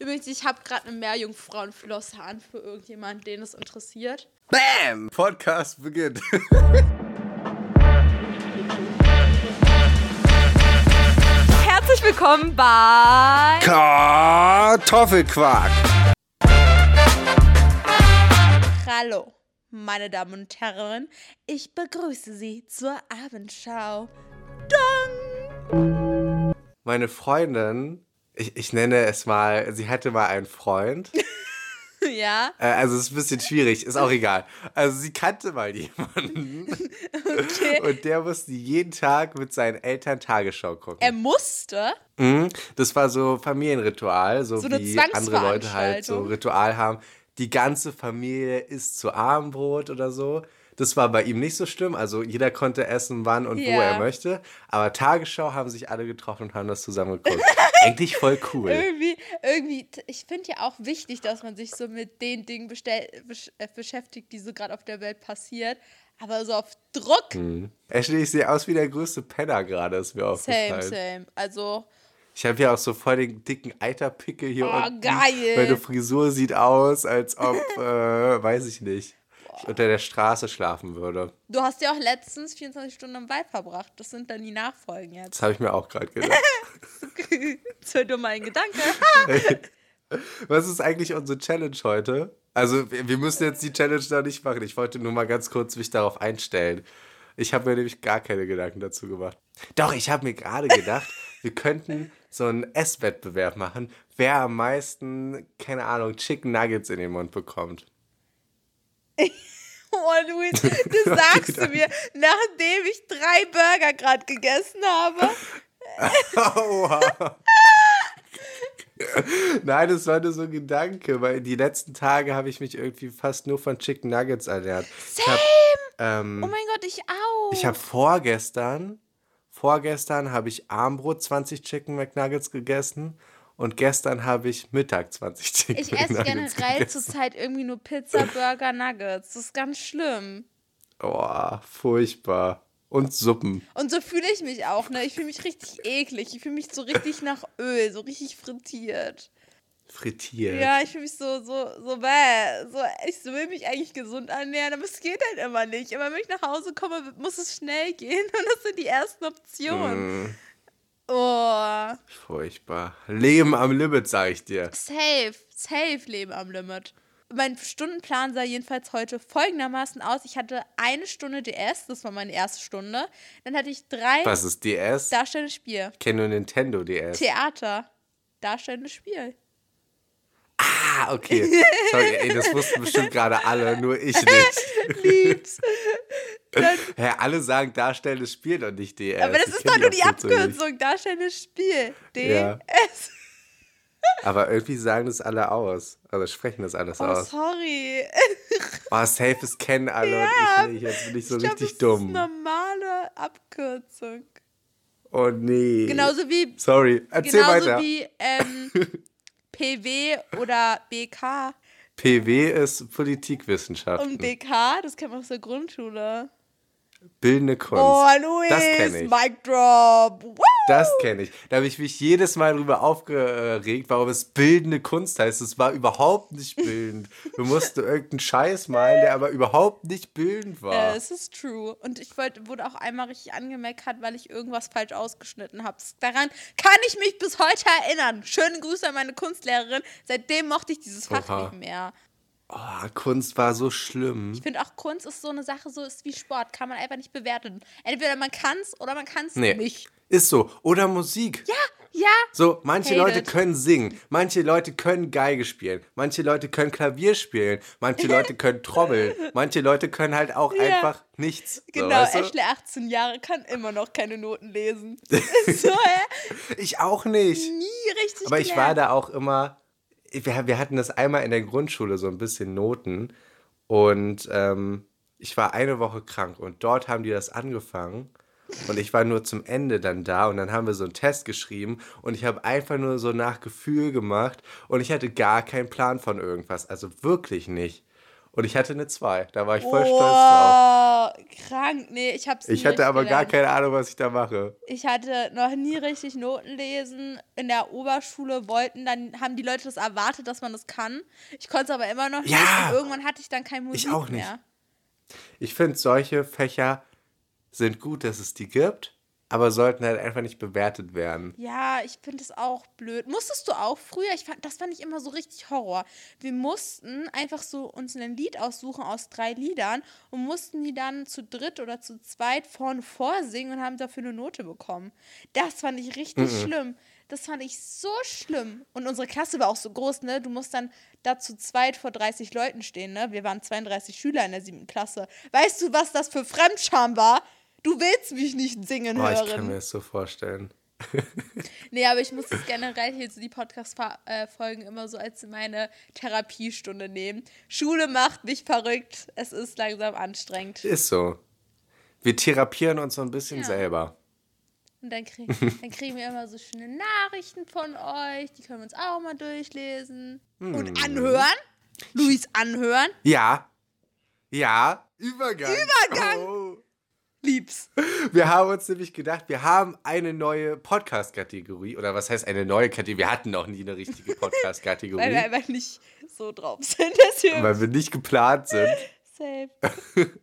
Übrigens, ich habe gerade eine Meerjungfrauenflosse an für irgendjemanden, den es interessiert. Bam! Podcast beginnt. Herzlich willkommen bei Kartoffelquark. Hallo, meine Damen und Herren. Ich begrüße Sie zur Abendschau. Dong! Meine Freundin, ich, ich nenne es mal, sie hatte mal einen Freund. Ja, Äh, also es ist ein bisschen schwierig, ist auch egal. Also sie kannte mal jemanden. okay. Und der musste jeden Tag mit seinen Eltern Tagesschau gucken. Er musste. Mhm. Das war so Familienritual, so, So wie andere Leute halt so. Ritual haben. Die ganze Familie isst zu Abendbrot oder so. Das war bei ihm nicht so schlimm. Also jeder konnte essen, wann und wo Ja. er möchte. Aber Tagesschau haben sich alle getroffen und haben das zusammen geguckt. Eigentlich voll cool. Irgendwie, irgendwie, ich finde ja auch wichtig, dass man sich so mit den Dingen bestell, besch äh, beschäftigt, die so gerade auf der Welt passiert. Aber so auf Druck, Mhm. Ashley, ich sehe aus wie der größte Penner gerade, ist mir same, aufgefallen. same. Also, Ich habe ja auch so voll den dicken Eiterpickel hier Oh, unten. geil. Meine Frisur sieht aus, als ob, äh, weiß ich nicht, ich unter der Straße schlafen würde. du hast ja auch letztens 24 Stunden im Wald verbracht. Das sind dann die Nachfolgen jetzt. Das habe ich mir auch gerade gedacht. das wird nur mal ein Gedanke. Was ist eigentlich unsere Challenge heute? Also, wir wir müssen jetzt die Challenge da nicht machen. Ich wollte nur mal ganz kurz mich darauf einstellen. Ich habe mir nämlich gar keine Gedanken dazu gemacht. Doch, ich habe mir gerade gedacht, wir könnten so einen Esswettbewerb machen, wer am meisten, keine Ahnung, Chicken Nuggets in den Mund bekommt. Oh, Luis, das sagst du mir, nachdem ich drei Burger gerade gegessen habe. Aua. Nein, das war nur so ein Gedanke, weil die letzten Tage habe ich mich irgendwie fast nur von Chicken Nuggets ernährt. Same! habe ähm, Oh mein Gott, ich auch. ich hab vorgestern, vorgestern habe ich Armbrot 20 Chicken McNuggets gegessen und gestern habe ich Mittag 20 Chicken Ich esse generell zurzeit irgendwie nur Pizza, Burger, Nuggets. Das ist ganz schlimm. Oh, furchtbar. Und Suppen. Und so fühle ich mich auch, ne? Ich fühle mich richtig eklig. Ich fühle mich so richtig nach Öl, so richtig frittiert. Frittiert. Ja, ich fühle mich so, so, so, bäh. So, ich will mich eigentlich gesund ernähren, aber es geht halt immer nicht. Immer wenn ich nach Hause komme, muss es schnell gehen. Und das sind die ersten Optionen. Mm, Oh. furchtbar. Leben am Limit, sag ich dir. Safe, safe Leben am Limit. Mein Stundenplan sah jedenfalls heute folgendermaßen aus. Ich hatte eine Stunde DS, das war meine erste Stunde. Dann hatte ich drei Was ist DS? darstellendes Spiel. Ich kenne nur Nintendo DS. Theater, darstellendes Spiel. Ah, okay. Sorry, ey, das wussten bestimmt gerade alle, nur ich nicht. Lieb's. Dann, Hä, alle sagen darstellendes Spiel und nicht DS. aber das Ich ist doch nur die Abkürzung darstellendes Spiel. Ja. DS. Aber irgendwie sagen das alle aus. Also sprechen das alles Oh, aus. sorry. Oh, safe ist kennen alle Ja, und ich nicht. Jetzt bin ich so ich glaub, richtig das dumm. ist eine normale Abkürzung. Oh nee. Genauso wie Sorry, erzähl Genauso weiter. wie ähm, PW oder BK. PW ist Politikwissenschaften. Und BK, das kennt man aus der Grundschule. Bildende Kunst. Oh, Luis, das kenne ich. Mic Drop. Woo! Das kenne ich. Da habe ich mich jedes Mal drüber aufgeregt, warum es bildende Kunst heißt. Es war überhaupt nicht bildend. Wir mussten irgendeinen Scheiß malen, der aber überhaupt nicht bildend war. Ja, es ist true. Und ich wollte, wurde auch einmal richtig angemeckert, weil ich irgendwas falsch ausgeschnitten habe. Daran kann ich mich bis heute erinnern. Schöne Grüße an meine Kunstlehrerin. Seitdem mochte ich dieses Fach Oha. nicht mehr. Oh, Kunst war so schlimm. Ich finde auch Kunst ist so eine Sache, so ist wie Sport. Kann man einfach nicht bewerten. Entweder man kann es oder man kann es Nee. nicht. Ist so. Oder Musik. Ja, ja. So, manche Hate Leute können singen, manche Leute können Geige spielen, manche Leute können Klavier spielen, manche Leute können trommeln, manche Leute können halt auch Ja. einfach nichts. Genau, so, weißt du? Ashley, 18 Jahre, kann immer noch keine Noten lesen. So, hä? Ich auch nicht. Nie richtig Aber ich gelernt. war da auch immer, wir, wir hatten das einmal in der Grundschule so ein bisschen Noten und ähm, ich war eine Woche krank und dort haben die das angefangen und ich war nur zum Ende dann da und dann haben wir so einen Test geschrieben und ich habe einfach nur so nach Gefühl gemacht und ich hatte gar keinen Plan von irgendwas, also wirklich nicht. Und ich hatte eine 2. Da war ich voll stolz drauf. Oh, krank. Nee, ich hab's Ich hatte aber gar gelernt. keine Ahnung, was ich da mache. Ich hatte noch nie richtig Noten lesen. In der Oberschule wollten dann, haben die Leute das erwartet, dass man das kann. Ich konnte es aber immer noch nicht. Ja. Irgendwann hatte ich dann kein Musik Ich auch nicht. mehr. Ich finde, solche Fächer sind gut, dass es die gibt, aber sollten halt einfach nicht bewertet werden. Ja, ich finde es auch blöd. Musstest du auch früher? Ich fand, das fand ich immer so richtig Horror. Wir mussten einfach so uns ein Lied aussuchen aus drei Liedern und mussten die dann zu dritt oder zu zweit vorne vorsingen und haben dafür eine Note bekommen. Das fand ich richtig schlimm. Das fand ich so schlimm. Und unsere Klasse war auch so groß, ne? Du musst dann da zu zweit vor 30 Leuten stehen, ne? Wir waren 32 Schüler in der siebten Klasse. Weißt du, was das für Fremdscham war? Du willst mich nicht singen Boah, hören. ich kann mir das so vorstellen. Nee, aber ich muss es generell hier so die Podcast-Folgen immer so als meine Therapiestunde nehmen. Schule macht mich verrückt. Es ist langsam anstrengend. Ist so. Wir therapieren uns so ein bisschen Ja. selber. Und dann, krieg, dann kriegen wir immer so schöne Nachrichten von euch. Die können wir uns auch mal durchlesen. Hm. Und anhören. Luis anhören. Ja. Ja. Übergang. Übergang. Oh. Lieb's. Wir haben uns nämlich gedacht, wir haben eine neue Podcast-Kategorie. Oder was heißt eine neue Kategorie? Wir hatten noch nie eine richtige Weil wir Podcast-Kategorie, einfach nicht so drauf sind. Deswegen weil wir nicht geplant sind. safe.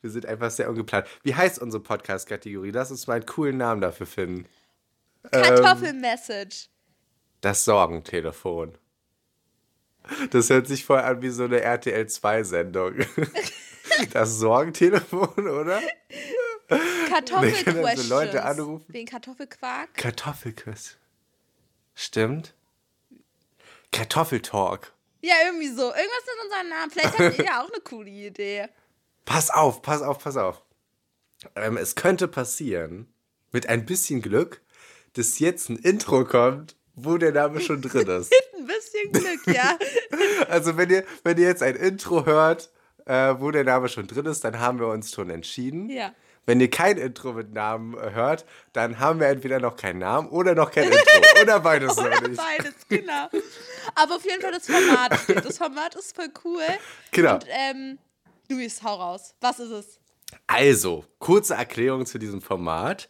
Wir sind einfach sehr ungeplant. Wie heißt unsere Podcast-Kategorie? Lass uns mal einen coolen Namen dafür finden. Ähm, Kartoffelmessage. Das Sorgentelefon. Das hört sich voll an wie so eine RTL 2-Sendung. Das Sorgentelefon, oder? Kartoffelquestions. also Leute anrufen. Wegen Kartoffelquark. Kartoffelkuss. Stimmt. Kartoffeltalk. Ja, irgendwie so. Irgendwas mit unserem Namen. Vielleicht habt ihr ja auch eine coole Idee. Pass auf, pass auf, pass auf. Ähm, es könnte passieren, mit ein bisschen Glück, dass jetzt ein Intro kommt, wo der Name schon drin ist. Ein bisschen Glück, ja. Also wenn ihr, wenn ihr jetzt ein Intro hört, äh, wo der Name schon drin ist, dann haben wir uns schon entschieden. Ja. Wenn ihr kein Intro mit Namen äh, hört, dann haben wir entweder noch keinen Namen oder noch kein Intro. oder beides noch Oder nicht. beides, genau. Aber auf jeden Fall das Format steht. Das Format ist voll cool. Genau. Und, ähm, Luis, hau raus. Was ist es? Also, kurze Erklärung zu diesem Format.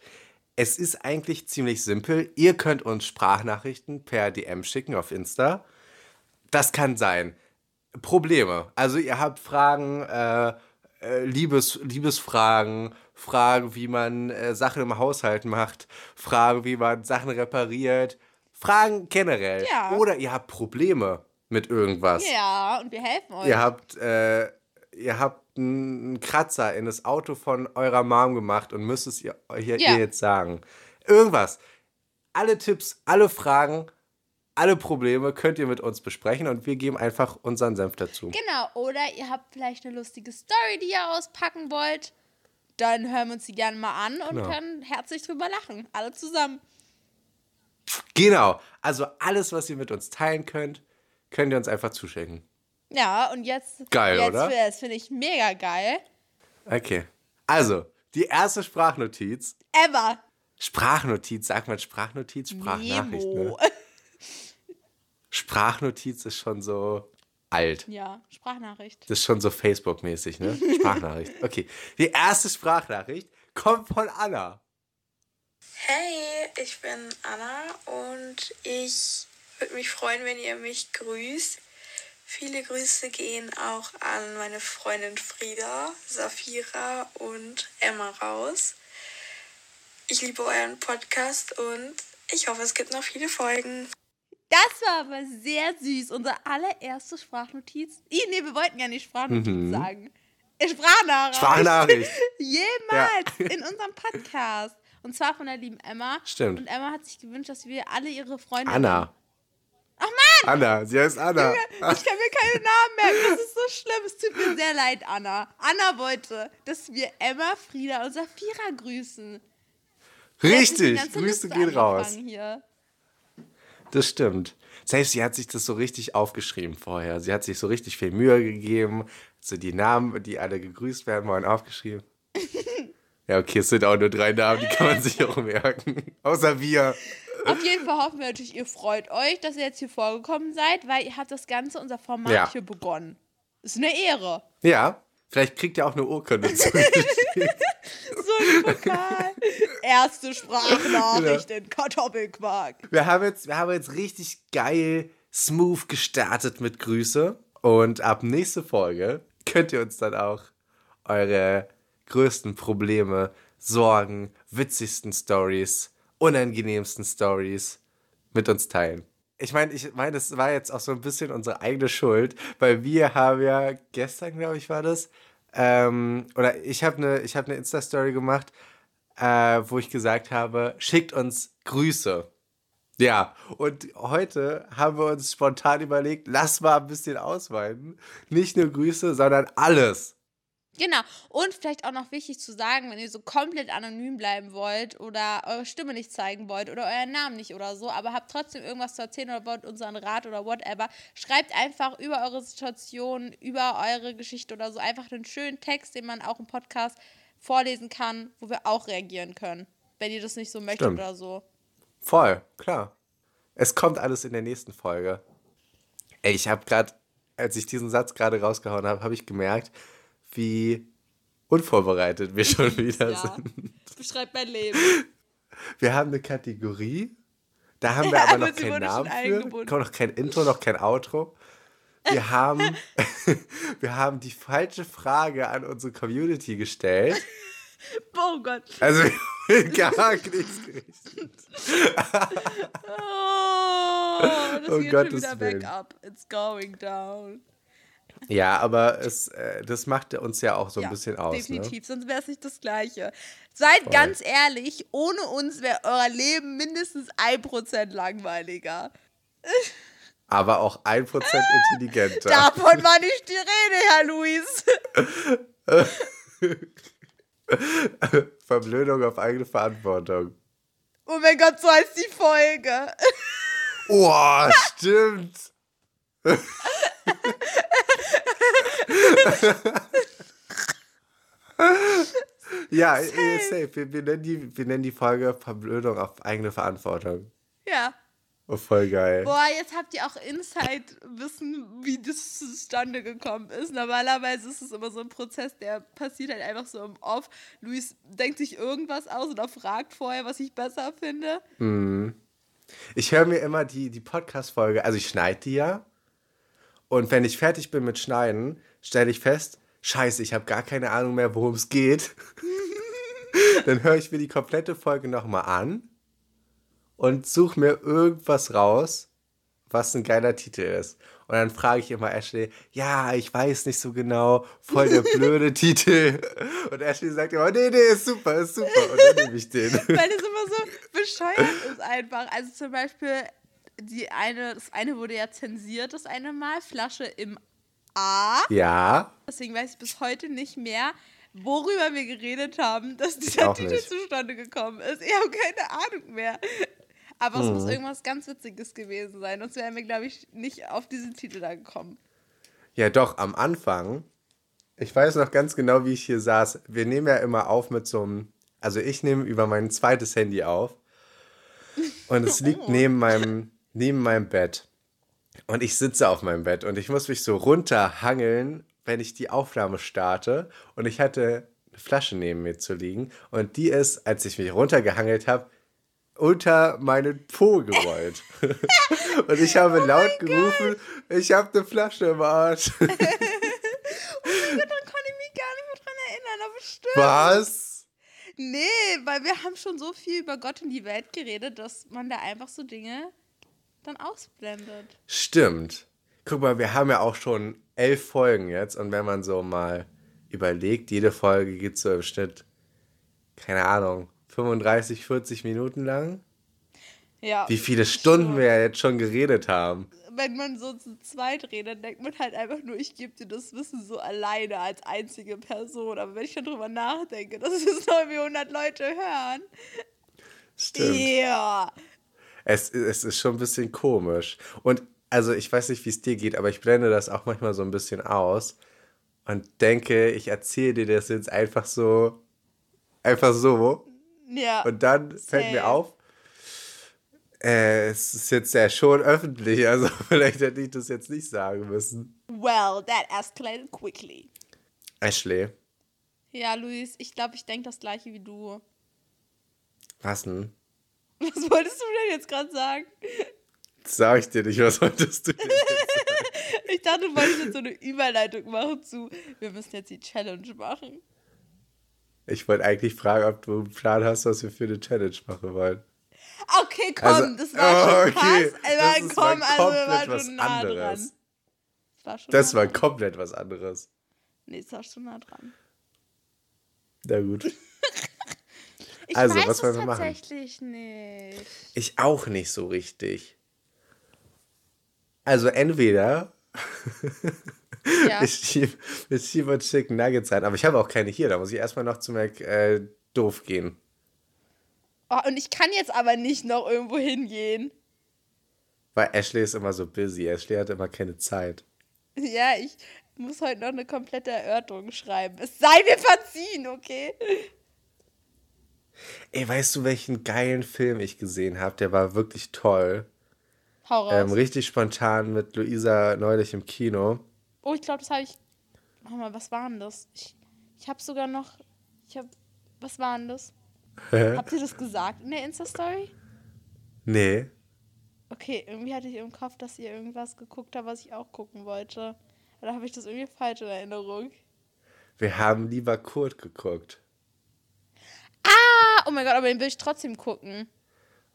Es ist eigentlich ziemlich simpel. Ihr könnt uns Sprachnachrichten per DM schicken auf Insta. Das kann sein. Probleme. Also ihr habt Fragen, äh, äh, Liebes, Liebesfragen, Fragen, wie man äh, Sachen im Haushalt macht, Fragen, wie man Sachen repariert, Fragen generell. Ja. Oder ihr habt Probleme mit irgendwas. Ja, und wir helfen euch. Ihr habt, äh, ihr habt einen Kratzer in das Auto von eurer Mom gemacht und müsst es ihr, ihr, Ja. ihr jetzt sagen. Irgendwas. Alle Tipps, alle Fragen, alle Probleme könnt ihr mit uns besprechen und wir geben einfach unseren Senf dazu. Genau, oder ihr habt vielleicht eine lustige Story, die ihr auspacken wollt. Dann hören wir uns die gerne mal an und Genau. können herzlich drüber lachen. Alle zusammen. Genau. Also alles, was ihr mit uns teilen könnt, könnt ihr uns einfach zuschicken. Ja, und jetzt. Geil, jetzt, oder? Das finde ich mega geil. Okay. Also, die erste Sprachnotiz. Ever. Sprachnotiz, sagt man Sprachnotiz? Sprachnachricht, ne? Sprachnotiz ist schon so alt. Ja, Sprachnachricht. Das ist schon so Facebook-mäßig, ne? Sprachnachricht. Okay. Die erste Sprachnachricht kommt von Anna. Hey, ich bin Anna und ich würde mich freuen, wenn ihr mich grüßt. Viele Grüße gehen auch an meine Freundin Frieda, Safira und Emma raus. Ich liebe euren Podcast und ich hoffe, es gibt noch viele Folgen. Das war aber sehr süß. Unsere allererste Sprachnotiz. Nee, wir wollten ja nicht Sprachnotiz sagen. Äh, Sprachnachricht. Sprachnachricht. Jemals in unserem Podcast. Und zwar von der lieben Emma. Stimmt. Und Emma hat sich gewünscht, dass wir alle ihre Freunde. Anna. Ach Mann! Anna, sie heißt Anna. Ich kann mir keine Namen merken. Das ist so schlimm. Es tut mir sehr leid, Anna. Anna wollte, dass wir Emma, Frieda und Safira grüßen. Richtig, Grüße gehen raus. Hier. Das stimmt. Selbst sie hat sich das so richtig aufgeschrieben vorher. Sie hat sich so richtig viel Mühe gegeben. So die Namen, die alle gegrüßt werden wollen, aufgeschrieben. Ja, okay, es sind auch nur drei Namen, die kann man sich auch merken. Außer wir. Auf jeden Fall hoffen wir natürlich, ihr freut euch, dass ihr jetzt hier vorgekommen seid, weil ihr habt das Ganze, unser Format Ja. hier begonnen. Ist eine Ehre. Ja, vielleicht kriegt ihr auch eine Urkunde zu. So ein Pokal. Erste Sprachnachricht in Kartoffelquark. Wir haben jetzt, wir haben jetzt richtig geil, smooth gestartet mit Grüße. Und ab nächste Folge könnt ihr uns dann auch eure größten Probleme, Sorgen, witzigsten Stories, unangenehmsten Stories mit uns teilen. Ich meine, ich meine, das war jetzt auch so ein bisschen unsere eigene Schuld, weil wir haben ja gestern, glaube ich, war das, ähm, oder ich habe eine hab ne Insta-Story gemacht, äh, wo ich gesagt habe, schickt uns Grüße. Ja, und heute haben wir uns spontan überlegt, lass mal ein bisschen ausweiten. Nicht nur Grüße, sondern alles. Genau. Und vielleicht auch noch wichtig zu sagen, wenn ihr so komplett anonym bleiben wollt oder eure Stimme nicht zeigen wollt oder euren Namen nicht oder so, aber habt trotzdem irgendwas zu erzählen oder wollt unseren Rat oder whatever, schreibt einfach über eure Situation, über eure Geschichte oder so einfach einen schönen Text, den man auch im Podcast vorlesen kann, wo wir auch reagieren können, wenn ihr das nicht so möchtet Stimmt. oder so. Voll, klar. Es kommt alles in der nächsten Folge. Ey, ich habe gerade, als ich diesen Satz gerade rausgehauen habe, habe ich gemerkt, wie unvorbereitet wir schon wieder Ja. sind. Beschreibt mein Leben. Wir haben eine Kategorie, da haben wir aber Aber noch keinen Namen für, eingebunden. noch kein Intro, noch kein Outro. Wir haben, wir haben die falsche Frage an unsere Community gestellt. Oh Gott. Also gar nichts gerichtet. Oh, das Um geht Gottes schon wieder Willen. back up. It's going down. Ja, aber es, äh, das macht uns ja auch so ein Ja, bisschen aus. Ne? Definitiv, sonst wäre es nicht das Gleiche. Seid ganz ehrlich, ohne uns wäre euer Leben mindestens 1% langweiliger. Aber auch 1% intelligenter. Davon war nicht die Rede, Herr Luis. Verblödung auf eigene Verantwortung. Oh mein Gott, so heißt die Folge. Oh, stimmt. ja, safe. safe. Wir, wir, nennen die, wir nennen die Folge Verblödung auf eigene Verantwortung. Ja. Oh, voll geil. Boah, jetzt habt ihr auch Insight-Wissen, wie das zustande gekommen ist. Normalerweise ist es immer so ein Prozess, der passiert halt einfach so im Off. Luis denkt sich irgendwas aus oder fragt vorher, was ich besser finde. Ich höre mir immer die, die Podcast-Folge, also ich schneide die ja. Und wenn ich fertig bin mit Schneiden, stelle ich fest, scheiße, ich habe gar keine Ahnung mehr, worum es geht. Dann höre ich mir die komplette Folge nochmal an und suche mir irgendwas raus, was ein geiler Titel ist. Und dann frage ich immer Ashley, ja, ich weiß nicht so genau, voll der blöde Titel. Und Ashley sagt immer, nee, nee, ist super, ist super. Und dann nehme ich den. Weil es immer so bescheuert ist einfach. Also zum Beispiel, die eine, das eine wurde ja zensiert, das eine Mal, Flasche im A. Ja, Deswegen weiß ich bis heute nicht mehr, worüber wir geredet haben, dass dieser Titel nicht. zustande gekommen ist. Ich habe keine Ahnung mehr. Aber es Mhm. muss irgendwas ganz Witziges gewesen sein. Sonst wären wir, glaube ich, nicht auf diesen Titel da gekommen. Ja, doch, am Anfang. Ich weiß noch ganz genau, wie ich hier saß. Wir nehmen ja immer auf mit so einem. Also, ich nehme über mein zweites Handy auf. Und es liegt neben meinem, neben meinem Bett. Und ich sitze auf meinem Bett und ich muss mich so runterhangeln, wenn ich die Aufnahme starte. Und ich hatte eine Flasche neben mir zu liegen. Und die ist, als ich mich runtergehangelt habe, unter meinen Po gerollt. und ich habe laut gerufen, ich habe eine Flasche im Arsch. Daran konnte ich mich gar nicht mehr dran erinnern, aber stimmt. Was? Nee, weil wir haben schon so viel über Gott und die Welt geredet, dass man da einfach so Dinge dann ausblendet. Stimmt. Guck mal, wir haben ja auch schon elf Folgen jetzt und wenn man so mal überlegt, jede Folge geht so im Schnitt, keine Ahnung, 35, 40 Minuten lang. Ja. Wie viele Stunden schon. wir ja jetzt schon geredet haben. wenn man so zu zweit redet, denkt man halt einfach nur, ich gebe dir das Wissen so alleine als einzige Person. Aber wenn ich dann drüber nachdenke, dass es noch wie 100 Leute hören. Stimmt. Ja. Es, es ist schon ein bisschen komisch. Und also ich weiß nicht, wie es dir geht, aber ich blende das auch manchmal so ein bisschen aus und denke, ich erzähle dir das jetzt einfach so, einfach so. Ja. Und dann fällt mir auf, Äh, es ist jetzt ja schon öffentlich, also vielleicht hätte ich das jetzt nicht sagen müssen. Well, that escalated quickly. Ashley, Ja, Luis, ich glaube, ich denke das gleiche wie du. was denn? Was wolltest du denn jetzt gerade sagen? Das sag ich dir nicht, was wolltest du denn? Ich dachte, du wolltest jetzt so eine Überleitung machen zu, wir müssen jetzt die Challenge machen. Ich wollte eigentlich fragen, ob du einen Plan hast, was wir für eine Challenge machen wollen. Okay, komm, Also- das war schon oh, okay. krass. Das Aber ist komm, mal also wir waren was schon nah anderes. dran. Das war, schon Das nah war dran. komplett was anderes. Nee, das war schon nah dran. Na gut. Ich Also, weiß was es wollen wir machen? tatsächlich nicht. Ich auch nicht so richtig. Also entweder Ja. wir schieben uns Chicken Nuggets rein, aber ich habe auch keine hier, da muss ich erstmal noch zu Mac äh, doof gehen. Oh, und ich kann jetzt aber nicht noch irgendwo hingehen. Weil Ashley ist immer so busy. Ashley hat immer keine Zeit. Ja, ich muss heute noch eine komplette Erörterung schreiben. Es sei mir verziehen, okay? Ey, weißt du, welchen geilen Film ich gesehen habe? Der war wirklich toll. Hau raus. Ähm, richtig spontan mit Luisa neulich im Kino. oh, ich glaube, das habe ich. Warte mal, was war denn das? Ich, ich habe sogar noch. Ich habe. Was war denn das? Habt ihr das gesagt in der Insta-Story? Nee. Okay, irgendwie hatte ich im Kopf, dass ihr irgendwas geguckt habt, was ich auch gucken wollte. Oder habe ich das irgendwie falsch in Erinnerung? Wir haben lieber Kurt geguckt. Ah, oh mein Gott, aber den will ich trotzdem gucken.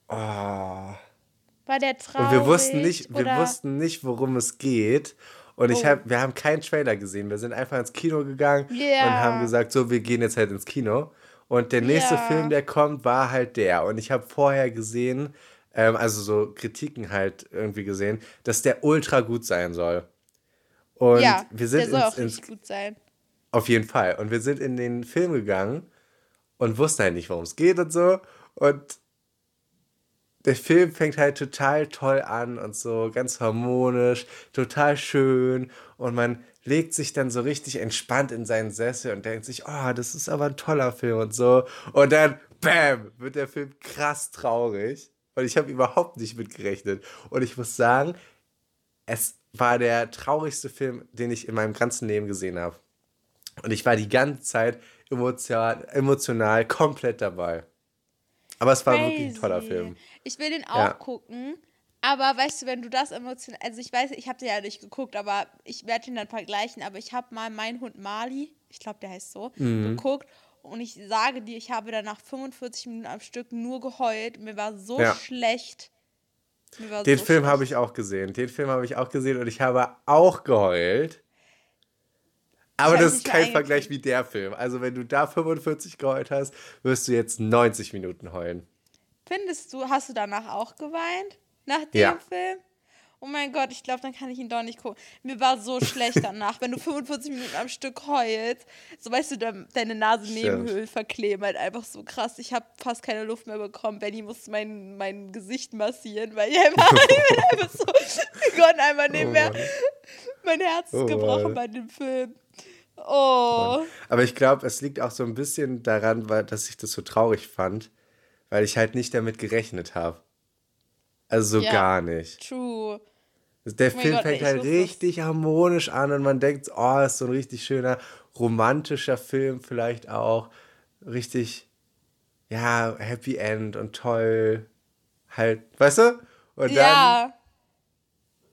Oh. War der traurig? Und wir wussten nicht, wir wussten nicht, worum es geht. Und ich Oh. hab, wir haben keinen Trailer gesehen. Wir sind einfach ins Kino gegangen Ja. und haben gesagt, so, wir gehen jetzt halt ins Kino. Und der nächste Ja. Film, der kommt, war halt der. Und ich habe vorher gesehen, ähm, also so Kritiken halt irgendwie gesehen, dass der ultra gut sein soll. Und ja, wir sind der soll ins, auch ins, richtig gut sein. auf jeden Fall. Und wir sind in den Film gegangen und wussten halt nicht, worum es geht und so. Und der Film fängt halt total toll an und so ganz harmonisch, total schön. Und man legt sich dann so richtig entspannt in seinen Sessel und denkt sich, oh, das ist aber ein toller Film und so. Und dann, bam, wird der Film krass traurig. Und ich habe überhaupt nicht mitgerechnet. Und ich muss sagen, es war der traurigste Film, den ich in meinem ganzen Leben gesehen habe. Und ich war die ganze Zeit emotional, emotional komplett dabei. Aber es war wirklich ein toller Crazy. Film. Ich will den auch Ja. gucken. Aber weißt du, wenn du das emotional, also ich weiß, ich habe den ja nicht geguckt, aber ich werde ihn dann vergleichen. Aber ich habe mal meinen Hund Mali, ich glaube, der heißt so, Mhm. geguckt. Und ich sage dir, ich habe danach 45 Minuten am Stück nur geheult. Mir war so Ja. schlecht. War Den so Film habe ich auch gesehen. Den Film habe ich auch gesehen und ich habe auch geheult. Aber das ist kein Vergleich wie der Film. Also wenn du da 45 geheult hast, wirst du jetzt 90 Minuten heulen. Findest du, hast du danach auch geweint? Nach dem Ja. Film? Oh mein Gott, ich glaube, dann kann ich ihn doch nicht gucken. Mir war so schlecht danach, wenn du 45 Minuten am Stück heulst. So weißt du, de deine Nasennebenhöhlen verkleben halt einfach so krass. Ich habe fast keine Luft mehr bekommen. Benny musste mein, mein Gesicht massieren, weil ich einfach, ich bin einfach so, wir konnten einfach nicht Oh mehr. Mein Herz ist Oh gebrochen Mann. bei dem Film. Oh. Aber ich glaube, es liegt auch so ein bisschen daran, weil, dass ich das so traurig fand, weil ich halt nicht damit gerechnet habe. Also so Ja. gar nicht. True. Der Oh Film Gott, fängt halt richtig harmonisch an und man denkt, oh, ist so ein richtig schöner romantischer Film vielleicht auch. Richtig, ja, Happy End und toll. Halt, weißt du? Und dann Ja.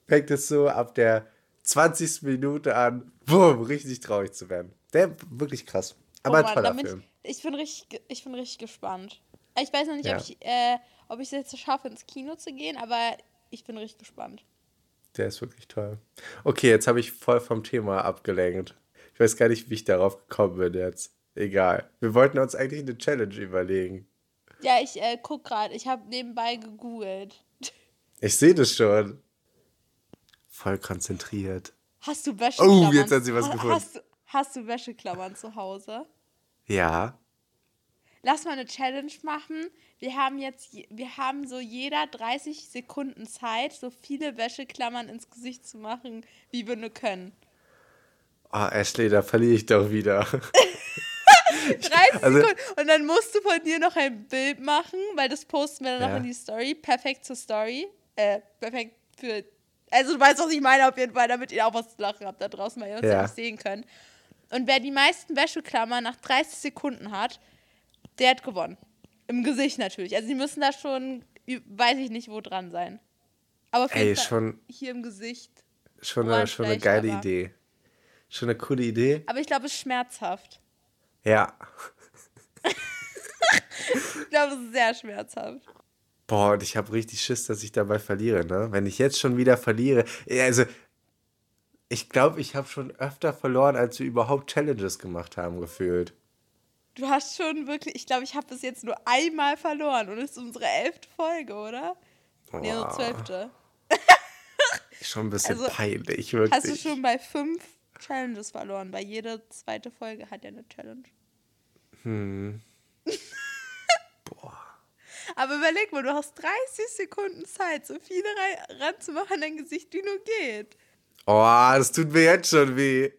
fängt es so ab der 20. Minute an, boom, richtig traurig zu werden. Der wirklich krass. Aber Oh ein Mann, toller da bin Film. Ich, ich, bin richtig, ich bin richtig gespannt. Ich weiß noch nicht, Ja. ob ich äh, ob ich es jetzt schaffe, ins Kino zu gehen, aber ich bin richtig gespannt. Der ist wirklich toll. Okay, jetzt habe ich voll vom Thema abgelenkt. Ich weiß gar nicht, wie ich darauf gekommen bin jetzt. Egal. Wir wollten uns eigentlich eine Challenge überlegen. Ja, ich äh, guck gerade. Ich habe nebenbei gegoogelt. Ich sehe das schon. Voll konzentriert. Hast du Wäscheklammern? Oh, jetzt hat sie was Ha- gefunden. Hast, du- hast du Wäscheklammern zu Hause? Ja. Lass mal eine Challenge machen. Wir haben jetzt, je- wir haben so jeder 30 Sekunden Zeit, so viele Wäscheklammern ins Gesicht zu machen, wie wir nur können. Oh, Ashley, da verliere ich doch wieder. 30 Also- Sekunden. Und dann musst du von dir noch ein Bild machen, weil das posten wir dann Ja. noch in die Story. Perfekt zur Story. Äh, perfekt für. Also du weißt, was ich meine auf jeden Fall, damit ihr auch was zu lachen habt da draußen, weil ihr uns ja, nicht sehen könnt. Und wer die meisten Wäscheklammern nach 30 Sekunden hat, der hat gewonnen. Im Gesicht natürlich. Also die müssen da schon, weiß ich nicht, wo dran sein. Aber Ey, schon, hier im Gesicht. schon, eine, schon eine geile aber- Idee. Schon eine coole Idee. Aber ich glaube, es ist schmerzhaft. Ja. Ich glaube, es ist sehr schmerzhaft. Boah, und ich habe richtig Schiss, dass ich dabei verliere, ne? Wenn ich jetzt schon wieder verliere. Also, ich glaube, ich habe schon öfter verloren, als wir überhaupt Challenges gemacht haben, gefühlt. Du hast schon wirklich, ich glaube, ich habe bis jetzt nur einmal verloren und es ist unsere elfte Folge, oder? Nee, unsere Boah, zwölfte. schon ein bisschen Also, peinlich, wirklich. Hast du schon bei fünf Challenges verloren? Weil jede zweite Folge hat ja eine Challenge. Hm. Aber überleg mal, du hast 30 Sekunden Zeit, so viele ranzumachen an dein Gesicht, wie nur geht. Oh, das tut mir jetzt schon weh.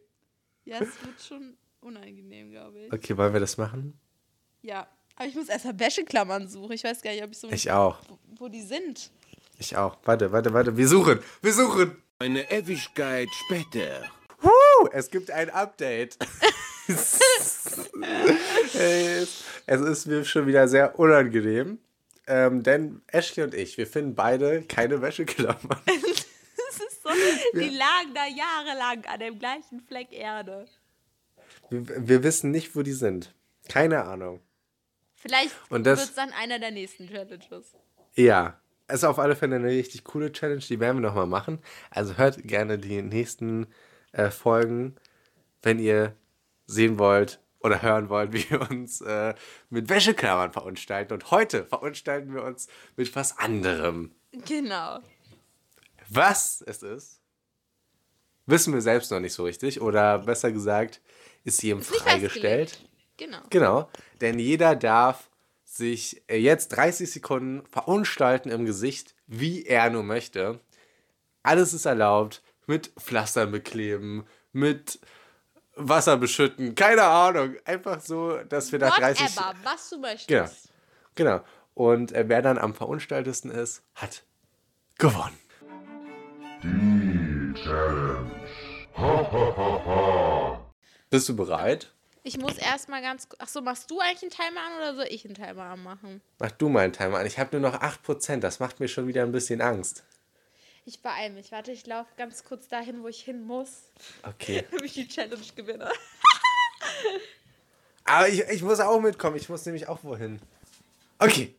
Ja, es wird schon unangenehm, glaube ich. Okay, wollen wir das machen? Ja. Aber ich muss erstmal Wäscheklammern suchen. Ich weiß gar nicht, ob ich so. Ich auch. Wo, wo die sind. Ich auch. Warte, warte, warte. Wir suchen. Wir suchen. Eine Ewigkeit später. Woo, es gibt ein Update. es ist mir schon wieder sehr unangenehm. Ähm, denn Ashley und ich, wir finden beide keine Wäscheklammern. Das ist so, die lagen da jahrelang an dem gleichen Fleck Erde. Wir, wir wissen nicht, wo die sind. Keine Ahnung. Vielleicht wird es dann einer der nächsten Challenges. Ja, es ist auf alle Fälle eine richtig coole Challenge, die werden wir nochmal machen. Also hört gerne die nächsten äh, Folgen, wenn ihr sehen wollt oder hören wollt, wie wir uns äh, mit Wäscheklammern verunstalten. Und heute verunstalten wir uns mit was anderem. Genau. Was es ist, wissen wir selbst noch nicht so richtig. Oder besser gesagt, ist jedem Ist freigestellt. Genau. Genau, denn jeder darf sich äh, jetzt 30 Sekunden verunstalten im Gesicht, wie er nur möchte. Alles ist erlaubt, mit Pflastern bekleben, mit Wasser beschütten, keine Ahnung. Einfach so, dass wir nach 30 Whatever, was du möchtest. Genau. Genau. Und äh, wer dann am verunstaltesten ist, hat gewonnen. Bist du bereit? Ich muss erstmal ganz. Achso, machst du eigentlich einen Timer an oder soll ich einen Timer anmachen? Mach du mal einen Timer an. Ich habe nur noch 8%. Das macht mir schon wieder ein bisschen Angst. Ich beeile mich. Warte, ich laufe ganz kurz dahin, wo ich hin muss, Okay. damit ich die Challenge gewinne. Aber ich, ich muss auch mitkommen. Ich muss nämlich auch wohin. Okay.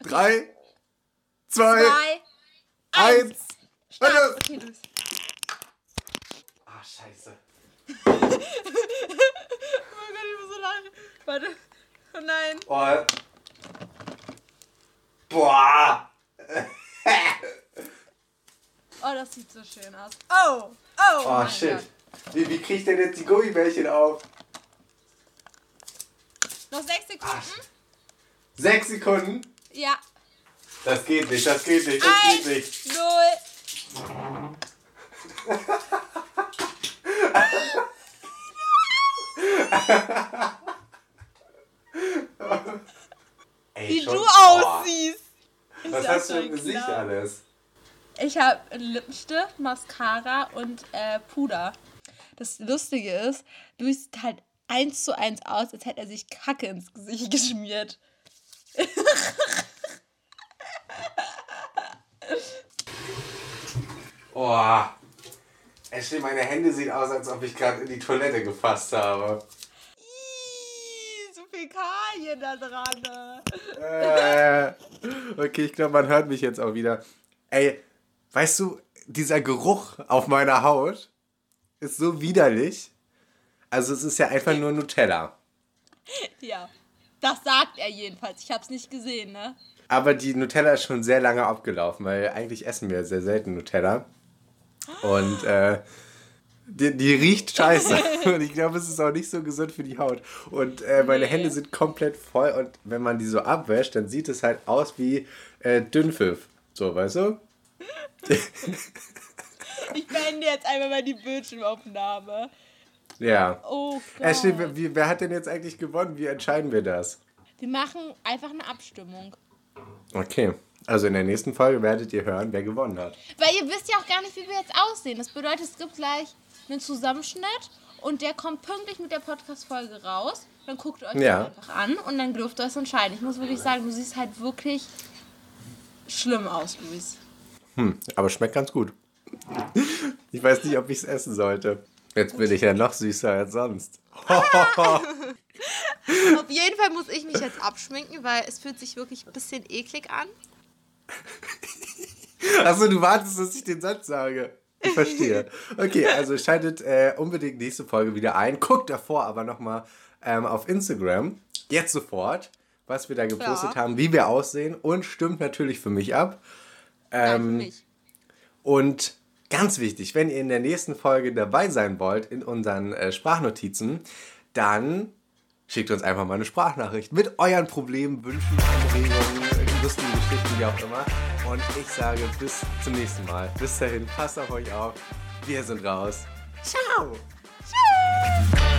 Drei, zwei, Zwei, eins. Start. Warte. Okay, los. Ah, scheiße. Oh Gott, ich muss so lachen. Warte. Oh nein. Boah. Boah. Oh, das sieht so schön aus. Oh, oh. Oh, shit. Gott. Wie, wie krieg ich denn jetzt die Gummibärchen auf? Noch sechs Sekunden. Sechs Sekunden? Ja. Das geht nicht, das geht nicht, das Eins, geht nicht. null. Ey, Wie du aussiehst. Was Ist hast du im Gesicht alles? Ich habe Lippenstift, Mascara und äh, Puder. Das Lustige ist, Luis sieht halt eins zu eins aus, als hätte er sich Kacke ins Gesicht geschmiert. Oh. Ashley, meine Hände sehen aus, als ob ich gerade in die Toilette gefasst habe. Ih, so Fäkalien da dran. ne? Äh, okay, ich glaube, man hört mich jetzt auch wieder. Ey, weißt du, dieser Geruch auf meiner Haut ist so widerlich. Also es ist ja einfach nur Nutella. Ja, das sagt er jedenfalls. Ich habe es nicht gesehen, ne? Aber die Nutella ist schon sehr lange abgelaufen, weil eigentlich essen wir sehr selten Nutella. Und äh, die, die riecht scheiße. Und ich glaube, es ist auch nicht so gesund für die Haut. Und äh, meine Nee. Hände sind komplett voll. Und wenn man die so abwäscht, dann sieht es halt aus wie äh, Dünnpfiff. So, weißt du? Ich beende jetzt einmal mal die Bildschirmaufnahme. Ja. Oh Gott. Ashley, wer, wie- wer hat denn jetzt eigentlich gewonnen? Wie entscheiden wir das? Wir machen einfach eine Abstimmung. Okay. Also in der nächsten Folge werdet ihr hören, wer gewonnen hat. Weil ihr wisst ja auch gar nicht, wie wir jetzt aussehen. Das bedeutet, es gibt gleich einen Zusammenschnitt und der kommt pünktlich mit der Podcast-Folge raus. Dann guckt ihr euch Ja. einfach an und dann dürft ihr es entscheiden. Ich muss wirklich sagen, du siehst halt wirklich schlimm aus, Luis. Hm, aber schmeckt ganz gut. Ich weiß nicht, ob ich es essen sollte. Jetzt bin ich ja noch süßer als sonst. Auf jeden Fall muss ich mich jetzt abschminken, weil es fühlt sich wirklich ein bisschen eklig an. Achso, du wartest, dass ich den Satz sage. Ich verstehe. Okay, also schaltet äh, unbedingt nächste Folge wieder ein. Guckt davor aber nochmal ähm, auf Instagram, jetzt sofort, was wir da gepostet Ja. haben, wie wir aussehen und stimmt natürlich für mich ab. Ähm. Und ganz wichtig, wenn ihr in der nächsten Folge dabei sein wollt in unseren äh, Sprachnotizen, dann schickt uns einfach mal eine Sprachnachricht mit euren Problemen, Wünschen, Anregungen, lustigen Geschichten, wie auch immer. Und ich sage bis zum nächsten Mal. Bis dahin, passt auf euch auf. Wir sind raus. Ciao! Tschüss.